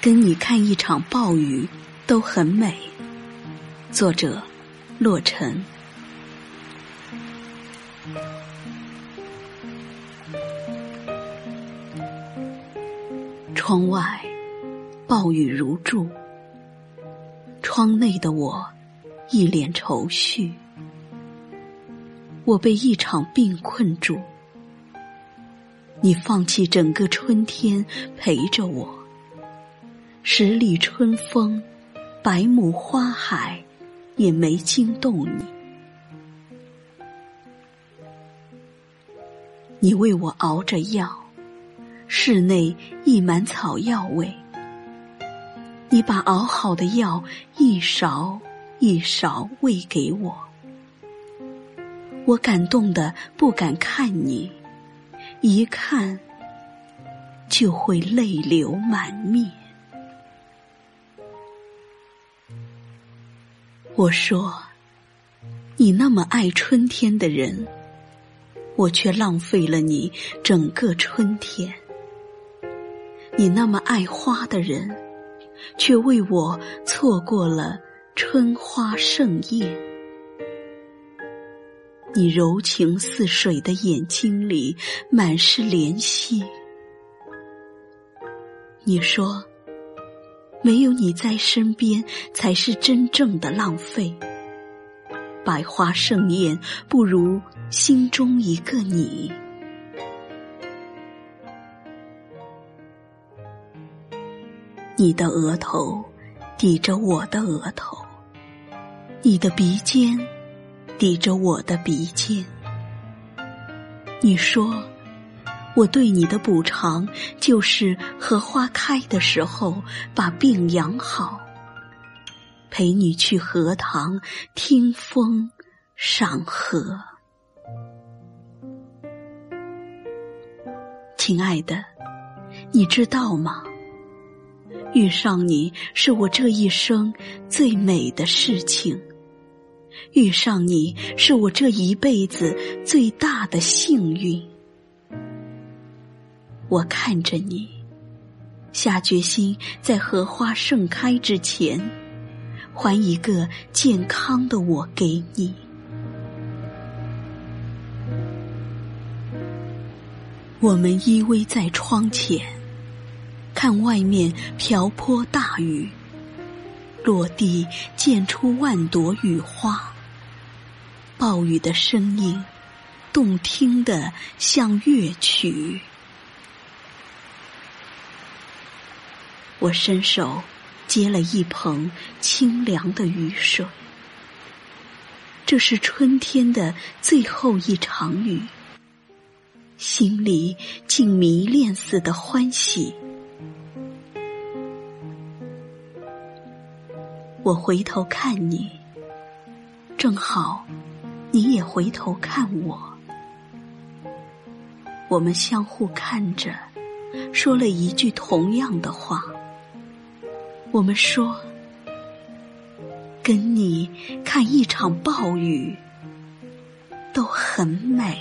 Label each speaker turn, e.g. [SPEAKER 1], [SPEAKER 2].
[SPEAKER 1] 跟你看一场暴雨都很美。作者：洛尘。窗外暴雨如注，窗内的我一脸愁绪。我被一场病困住，你放弃整个春天陪着我。十里春风，百亩花海，也没惊动你。你为我熬着药，室内溢满草药味。你把熬好的药一勺一勺喂给我，我感动的不敢看你，一看就会泪流满面。我说：“你那么爱春天的人，我却浪费了你整个春天。你那么爱花的人，却为我错过了春花盛宴。你柔情似水的眼睛里满是怜惜。你说。”没有你在身边，才是真正的浪费。百花盛宴，不如心中一个你。你的额头抵着我的额头，你的鼻尖抵着我的鼻尖。你说。我对你的补偿，就是荷花开的时候把病养好，陪你去荷塘听风赏荷。亲爱的，你知道吗？遇上你是我这一生最美的事情，遇上你是我这一辈子最大的幸运。我看着你，下决心在荷花盛开之前，还一个健康的我给你。我们依偎在窗前，看外面瓢泼大雨，落地溅出万朵雨花。暴雨的声音，动听的像乐曲。我伸手接了一捧清凉的雨水，这是春天的最后一场雨，心里竟迷恋似的欢喜。我回头看你，正好你也回头看我，我们相互看着，说了一句同样的话。我们说，跟你看一场暴雨都很美。